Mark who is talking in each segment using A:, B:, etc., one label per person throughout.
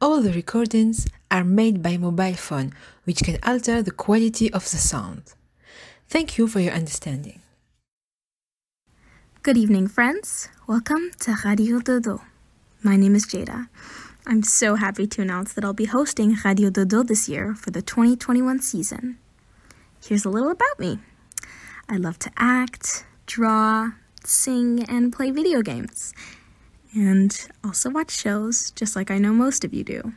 A: all the recordings are made by mobile phone, which can alter the quality of the sound. Thank you for your understanding.
B: Good evening, friends. Welcome to Radio Dodo. My name is Jada. I'm so happy to announce that I'll be hosting Radio Dodo this year for the 2021 season. Here's a little about me I love to act, draw, sing, and play video games, and also watch shows, just like I know most of you do.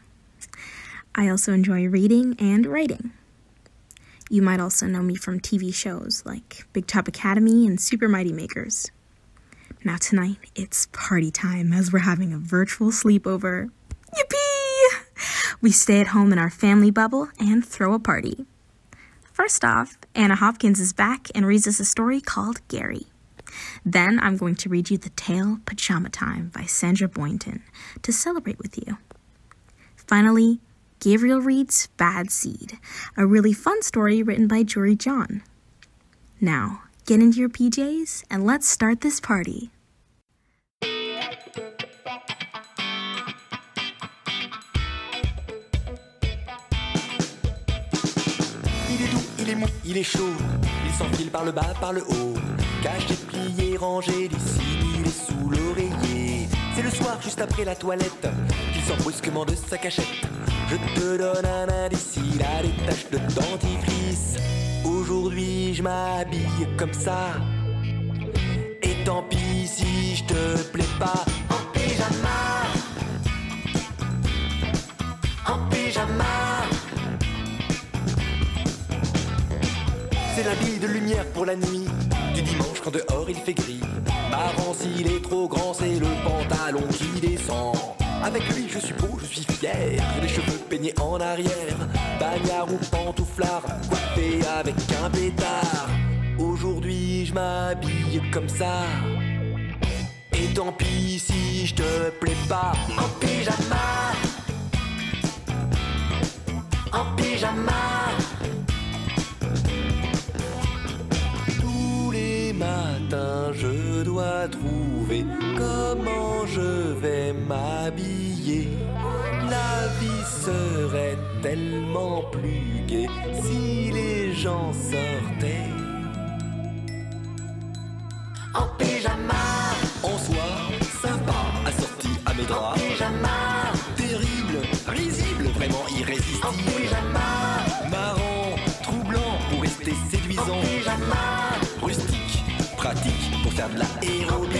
B: I also enjoy reading and writing. You might also know me from TV shows like Big Top Academy and Super Mighty Makers. Now, tonight, it's party time as we're having a virtual sleepover. Yippee! We stay at home in our family bubble and throw a party. First off, Anna Hopkins is back and reads us a story called Gary. Then I'm going to read you the tale Pajama Time by Sandra Boynton to celebrate with you. Finally, Gabriel reads Bad Seed, a really fun story written by Jory John. Now, get into your PJs and let's start this party.
C: Il est chaud. Il s'enfile par le bas, par le haut. Caché, plié, rangé, dissimulé sous l'oreiller. C'est le soir, juste après la toilette, qu'il sort brusquement de sa cachette. Je te donne un indice, il des taches de dentifrice. Aujourd'hui, je m'habille comme ça. Et tant pis si je te plais pas. En pyjama. En pyjama. C'est l'habit de lumière pour la nuit Du dimanche quand dehors il fait gris. Marrant s'il est trop grand c'est le pantalon qui descend. Avec lui je suis beau, je suis fier. Les cheveux peignés en arrière. Bagnard ou pantouflard Coiffé avec un pétard. Aujourd'hui je m'habille comme ça. Et tant pis si je te plais pas. En pyjama. En pyjama dois trouver comment je vais m'habiller? La vie serait tellement plus gaie si les gens sortaient en pyjama. En soi, sympa, assorti à mes draps. En pyjama. Terrible, risible, vraiment irrésistible. En pyjama. Marrant, troublant pour rester séduisant. En pyjama. Pour faire de la héros.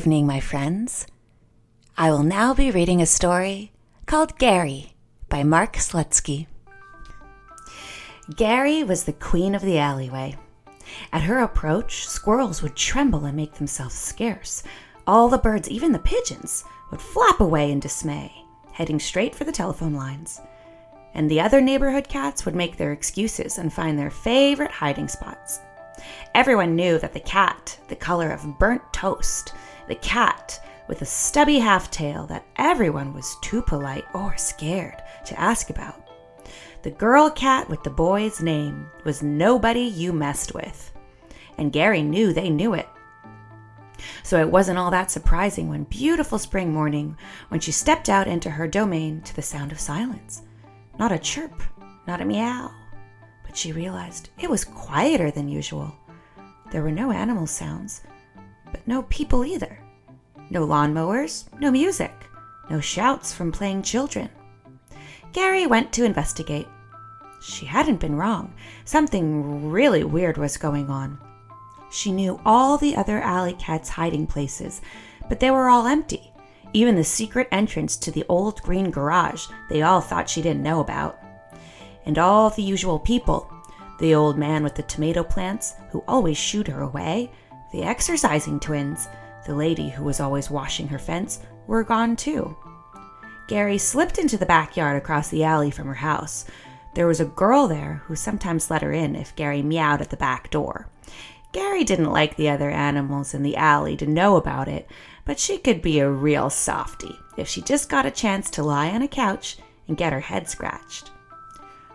D: Evening, my friends. I will now be reading a story called Gary by Mark Slutsky. Gary was the queen of the alleyway. At her approach, squirrels would tremble and make themselves scarce. All the birds, even the pigeons, would flap away in dismay, heading straight for the telephone lines. And the other neighborhood cats would make their excuses and find their favorite hiding spots. Everyone knew that the cat, the color of burnt toast, the cat with a stubby half tail that everyone was too polite or scared to ask about. The girl cat with the boy's name was nobody you messed with. And Gary knew they knew it. So it wasn't all that surprising one beautiful spring morning when she stepped out into her domain to the sound of silence. Not a chirp, not a meow, but she realized it was quieter than usual. There were no animal sounds, but no people either. No lawnmowers, no music, no shouts from playing children. Gary went to investigate. She hadn't been wrong. Something really weird was going on. She knew all the other alley cats' hiding places, but they were all empty. Even the secret entrance to the old green garage, they all thought she didn't know about. And all the usual people the old man with the tomato plants, who always shooed her away, the exercising twins, the lady who was always washing her fence, were gone too. Gary slipped into the backyard across the alley from her house. There was a girl there who sometimes let her in if Gary meowed at the back door. Gary didn't like the other animals in the alley to know about it, but she could be a real softy if she just got a chance to lie on a couch and get her head scratched.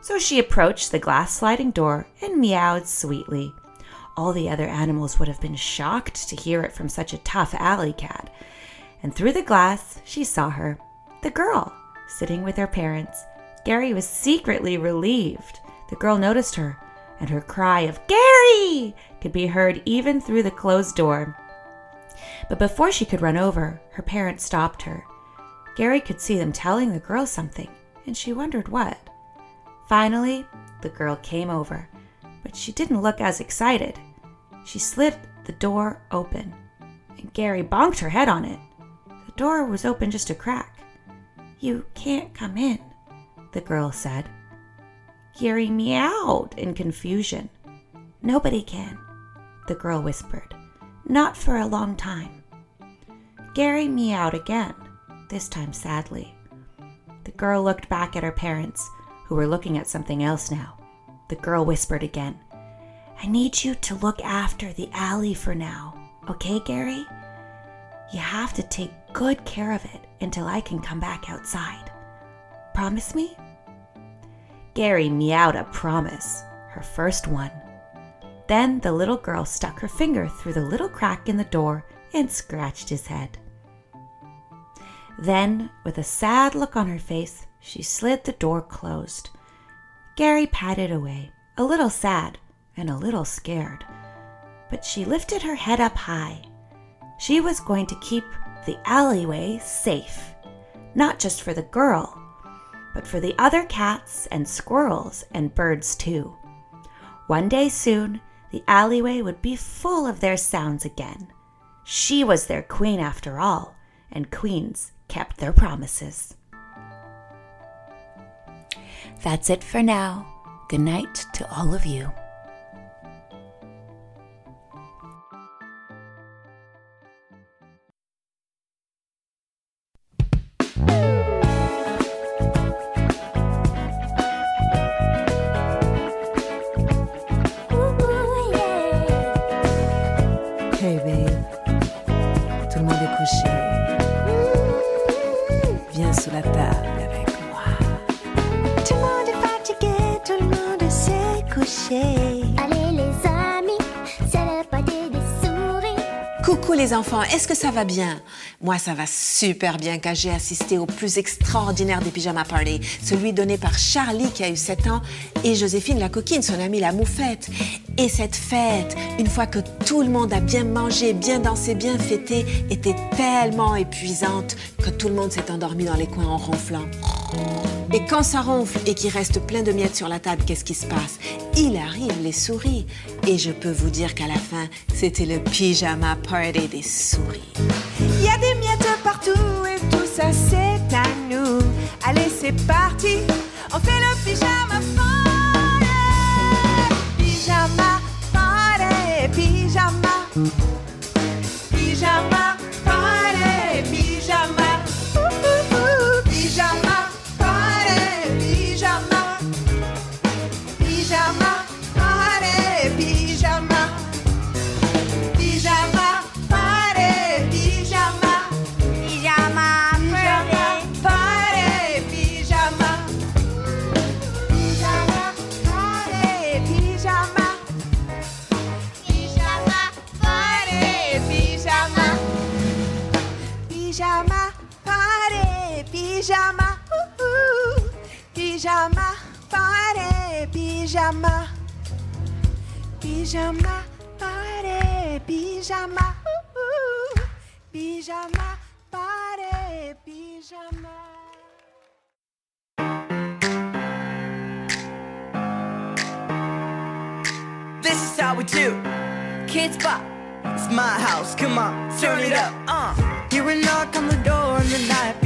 D: So she approached the glass sliding door and meowed sweetly. All the other animals would have been shocked to hear it from such a tough alley cat. And through the glass, she saw her, the girl, sitting with her parents. Gary was secretly relieved. The girl noticed her, and her cry of Gary could be heard even through the closed door. But before she could run over, her parents stopped her. Gary could see them telling the girl something, and she wondered what. Finally, the girl came over, but she didn't look as excited. She slid the door open, and Gary bonked her head on it. The door was open just a crack. You can't come in, the girl said. Gary meowed in confusion. Nobody can, the girl whispered. Not for a long time. Gary meowed again, this time sadly. The girl looked back at her parents, who were looking at something else now. The girl whispered again, I need you to look after the alley for now, okay, Gary? You have to take good care of it until I can come back outside. Promise me? Gary meowed a promise, her first one. Then the little girl stuck her finger through the little crack in the door and scratched his head. Then, with a sad look on her face, she slid the door closed. Gary patted away, a little sad and a little scared. But she lifted her head up high. She was going to keep the alleyway safe, not just for the girl, but for the other cats and squirrels and birds too. One day soon, the alleyway would be full of their sounds again. She was their queen after all, and queens kept their promises. That's it for now. Good night to all of you.
E: Les
F: enfants, est-ce que ça va bien? Moi, ça va super bien car j'ai assisté au plus extraordinaire des pyjama party, celui donné par Charlie qui a eu 7 ans et Joséphine la coquine, son amie la moufette. Et cette fête, une fois que tout le monde a bien mangé, bien dansé, bien fêté, était tellement épuisante que tout le monde s'est endormi dans les coins en ronflant. Et quand ça ronfle et qu'il reste plein de miettes sur la table, qu'est-ce qui se passe? Il arrive les souris. Et je peux vous dire qu'à la fin, c'était le pyjama party des souris.
G: Il y a des miettes partout et tout ça c'est à nous. Allez, c'est parti, on fait le pyjama. Pijama, pijama pare, pijama, ooh, ooh, pijama party, pijama.
H: This is how we do. Kids pop. It's my house. Come on, turn it up. Uh. Hear a knock on the door in the night.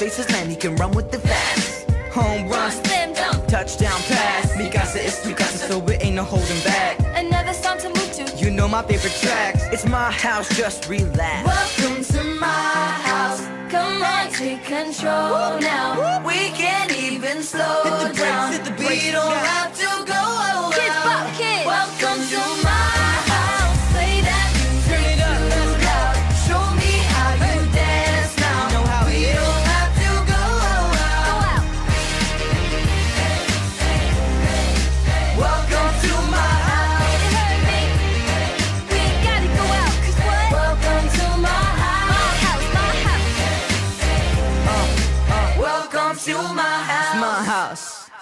H: faces, man, he can run with the fast. Home run,
E: slam dunk,
H: touchdown pass. Mikasa is Mikasa, so it ain't no holding back.
E: Another song to move to.
H: You know my favorite tracks. It's my house, just relax.
E: Welcome to my house. Come on, take control Woo. now. Woo. We can't even slow
H: hit the brakes,
E: down.
H: Hit the beat,
E: we don't
H: yeah.
E: have to go around. Kids, pop, kids. Welcome to my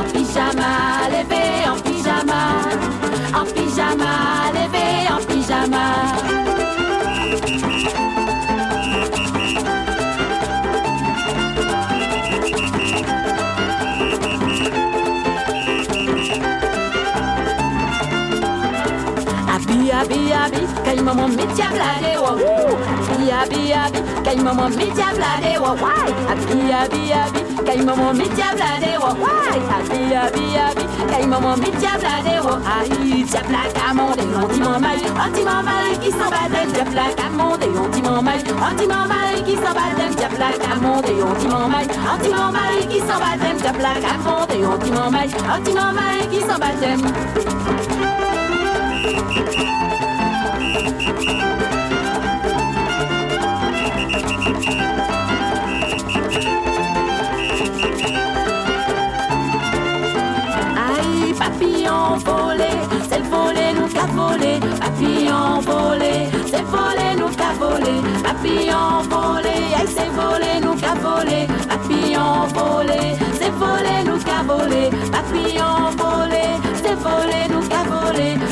I: En pyjama, levé en pyjama. En pyjama, biabi kai mama mi diabla de wo biabi biabi kai mama mi diabla de wo biabi biabi kai mama mi diabla de wo biabi biabi kai mama mi diabla de wo ai diabla camon des anti-maman mal anti-maman qui s'en va d'elle diabla camon des anti-maman anti-maman mal qui s'en va d'elle diabla camon des anti-maman anti-maman qui s'en va d'elle diabla camon des anti-maman mal anti-maman qui s'en va d'elle Thank you. Papillon volé, aïe, c'est volé, nous qu'a volé. Papillon volé, c'est volé, nous qu'a volé. Papillon volé, c'est volé, nous qu'a volé.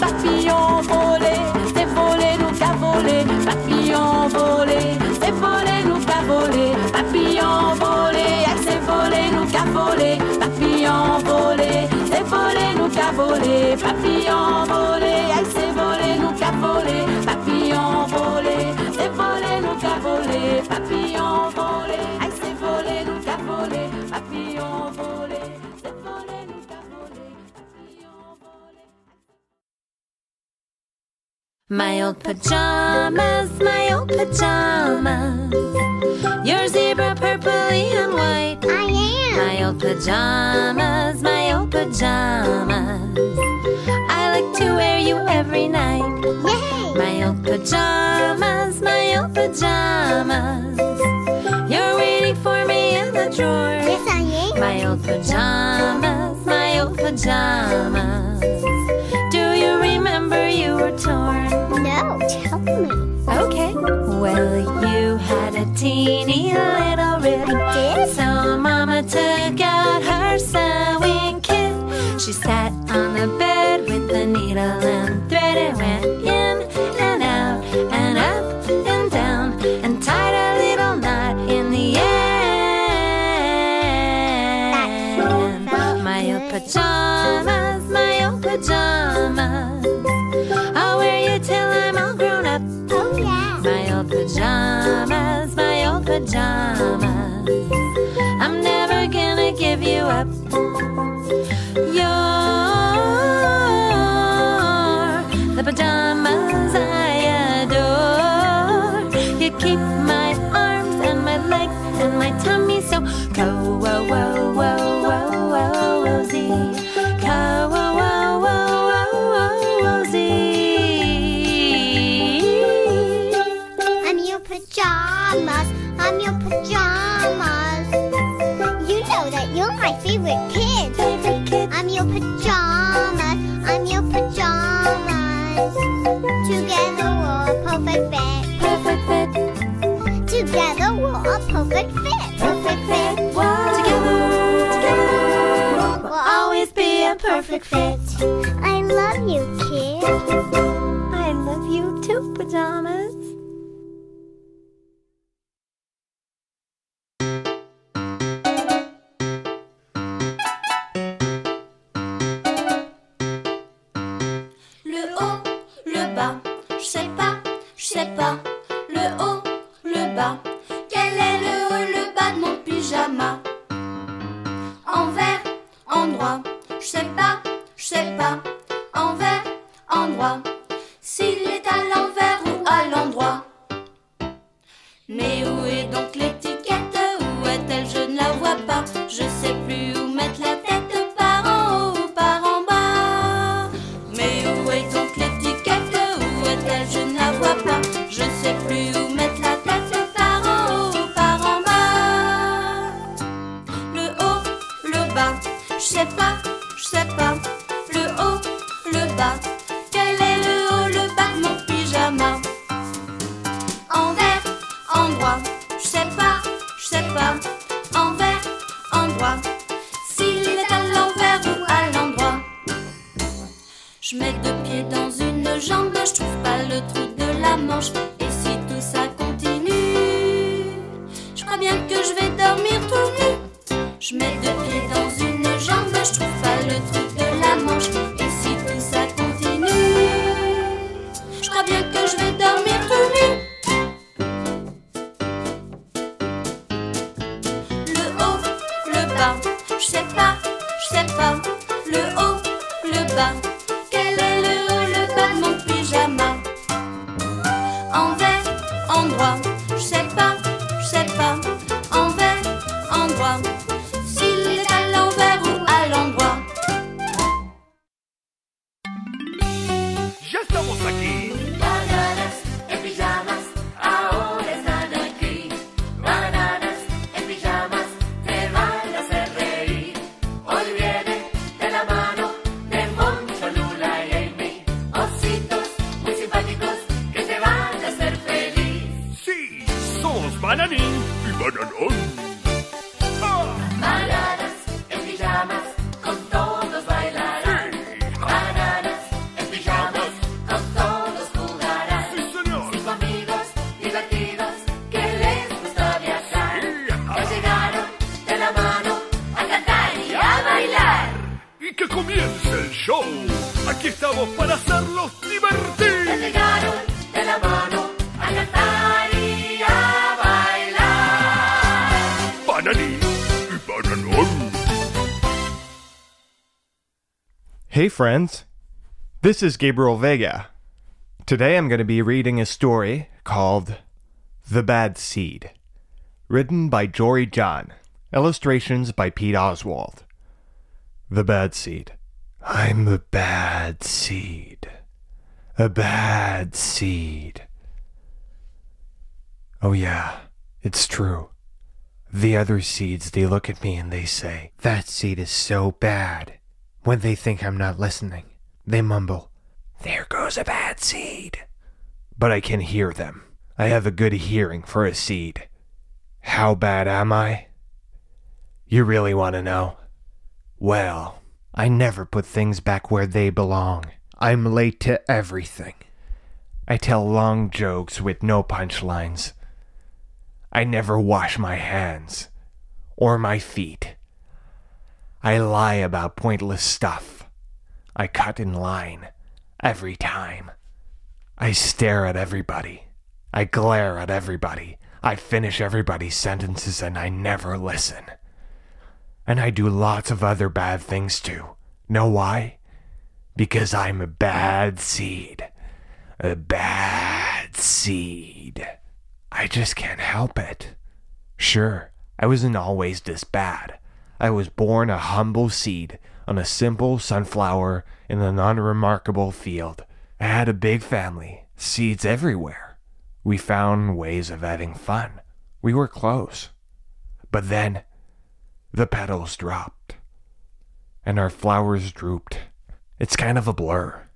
I: Papillon volé, c'est volé, nous qu'a volé. Papillon volé, c'est volé, nous qu'a volé. Papillon
J: volé, c'est volé, nous qu'a volé. Papillon volé, c'est volé, nous qu'a volé. Papillon
E: My old pajamas, my old pajamas. Your zebra purpley and white.
K: I am.
E: My old pajamas, my old pajamas. I like to wear you every night.
K: Yay!
E: My old pajamas, my old pajamas. You're waiting for me in the drawer.
K: Yes, I am.
E: My old pajamas, my old pajamas. Do you remember you were torn?
K: Oh, tell me.
E: Okay. Well, you had a teeny little rib.
K: I did?
E: So Mama took out. lap. You're the pajamas I adore. You keep
I: done. Aquí
L: estamos para hacerlos divertir.
I: Te pegaron de la mano a cantar y a bailar.
L: Bananín y bananón.
M: Hey, friends. This is Gabriel Vega. Today I'm going to be reading a story called The Bad Seed, written by Jory John, illustrations by Pete Oswald. The Bad Seed. I'm a bad seed. A bad seed. Oh, yeah, it's true. The other seeds, they look at me and they say, That seed is so bad. When they think I'm not listening, they mumble, There goes a bad seed. But I can hear them. I have a good hearing for a seed. How bad am I? You really want to know? Well, I never put things back where they belong. I'm late to everything. I tell long jokes with no punchlines. I never wash my hands or my feet. I lie about pointless stuff. I cut in line every time. I stare at everybody. I glare at everybody. I finish everybody's sentences and I never listen. And I do lots of other bad things too. Know why? Because I'm a bad seed. A bad seed. I just can't help it. Sure, I wasn't always this bad. I was born a humble seed on a simple sunflower in an unremarkable field. I had a big family, seeds everywhere. We found ways of having fun. We were close. But then, the petals dropped, and our flowers drooped. It's kind of a blur.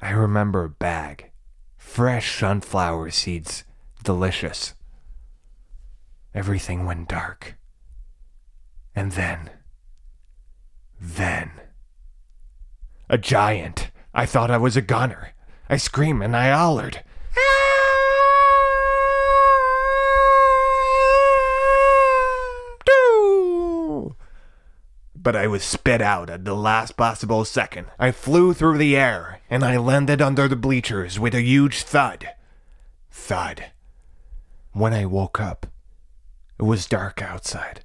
M: I remember a bag, fresh sunflower seeds, delicious. Everything went dark. And then, then, a giant. I thought I was a gunner. I screamed and I hollered. But I was spit out at the last possible second. I flew through the air and I landed under the bleachers with a huge thud. Thud. When I woke up, it was dark outside.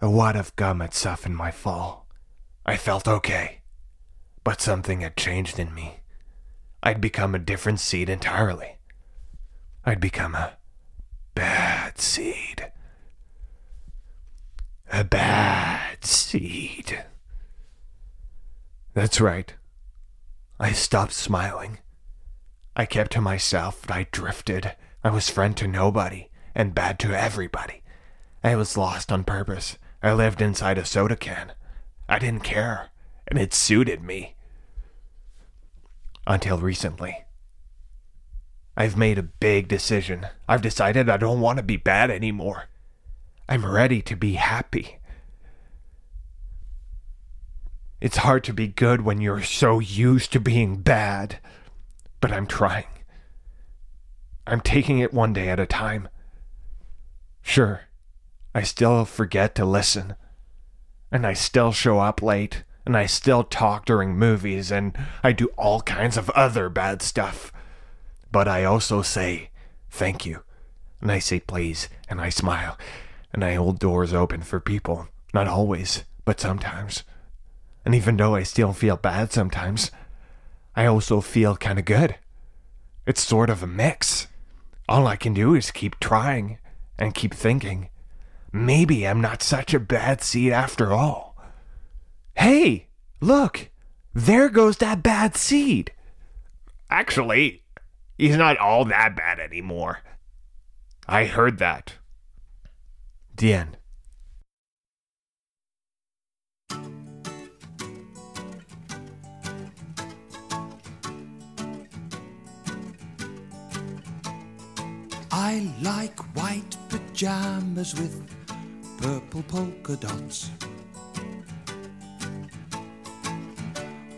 M: A wad of gum had softened my fall. I felt okay. But something had changed in me. I'd become a different seed entirely. I'd become a bad seed. A bad seed. That's right. I stopped smiling. I kept to myself. I drifted. I was friend to nobody and bad to everybody. I was lost on purpose. I lived inside a soda can. I didn't care, and it suited me. Until recently. I've made a big decision. I've decided I don't want to be bad anymore. I'm ready to be happy. It's hard to be good when you're so used to being bad, but I'm trying. I'm taking it one day at a time. Sure, I still forget to listen. And I still show up late. And I still talk during movies. And I do all kinds of other bad stuff. But I also say thank you. And I say please. And I smile. And I hold doors open for people. Not always, but sometimes. And even though I still feel bad sometimes, I also feel kind of good. It's sort of a mix. All I can do is keep trying and keep thinking. Maybe I'm not such a bad seed after all. Hey, look, there goes that bad seed. Actually, he's not all that bad anymore. I heard that. The end.
N: I like white pajamas with purple polka dots.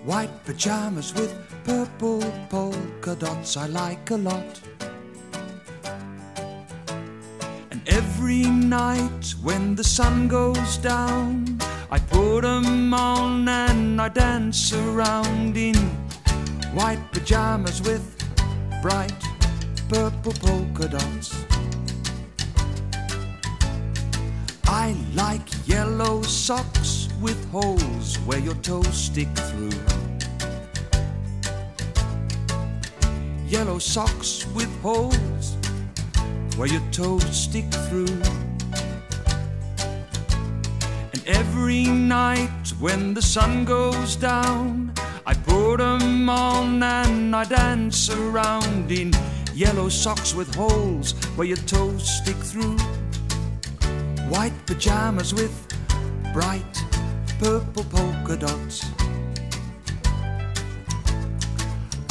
N: White pajamas with purple polka dots I like a lot. Every night when the sun goes down, I put 'em on and I dance around in white pajamas with bright purple polka dots. I like yellow socks with holes where your toes stick through. Yellow socks with holes where your toes stick through. And every night when the sun goes down, I put 'em on and I dance around in yellow socks with holes where your toes stick through. White pajamas with bright purple polka dots.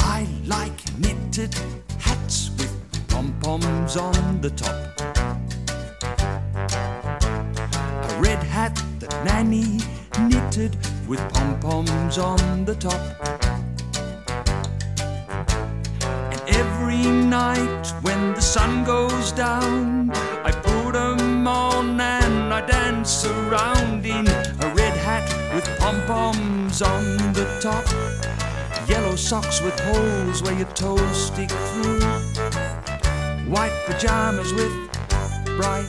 N: I like knitted poms on the top. A red hat that Nanny knitted with pom poms on the top. And every night when the sun goes down, I put 'em on and I dance around in a red hat with pom poms on the top. Yellow socks with holes where your toes stick through. White pajamas with bright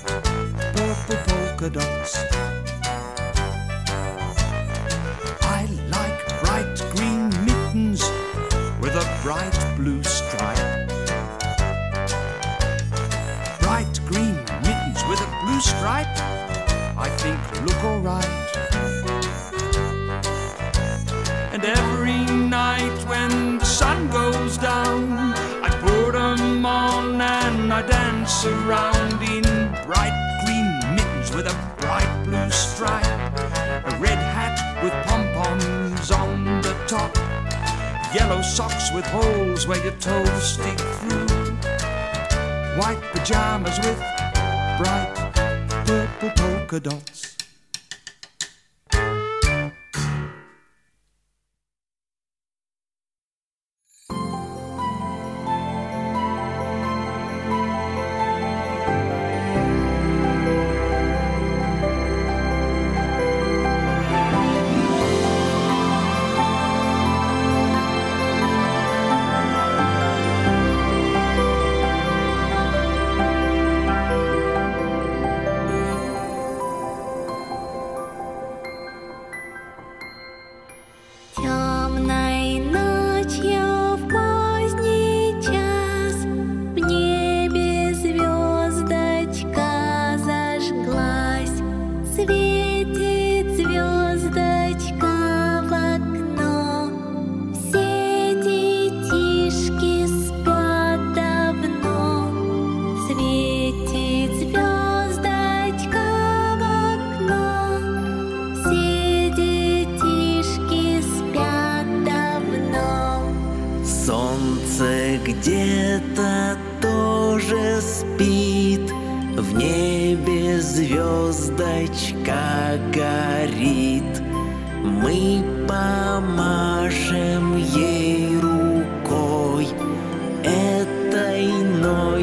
N: purple polka dots. I like bright green mittens with a bright blue stripe. Bright green mittens with a blue stripe, I think look alright. And every night when the sun goes down, In bright green mittens with a bright blue stripe, a red hat with pom poms on the top, yellow socks with holes where your toes stick through, white pajamas with bright purple polka dots.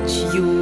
O: which
I: you.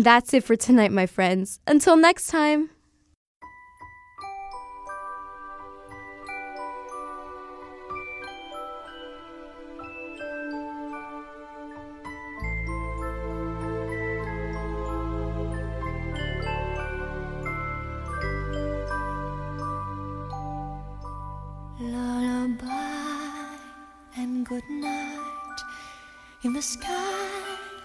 P: And that's it for tonight, my friends. Until next time.
I: Lullaby and good night. In the sky,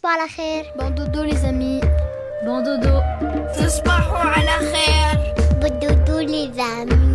Q: تصبحوا على خير. Bon dodo les amis. Bon dodo.
I: تصبحوا على خير.
Q: Bon dodo les amis.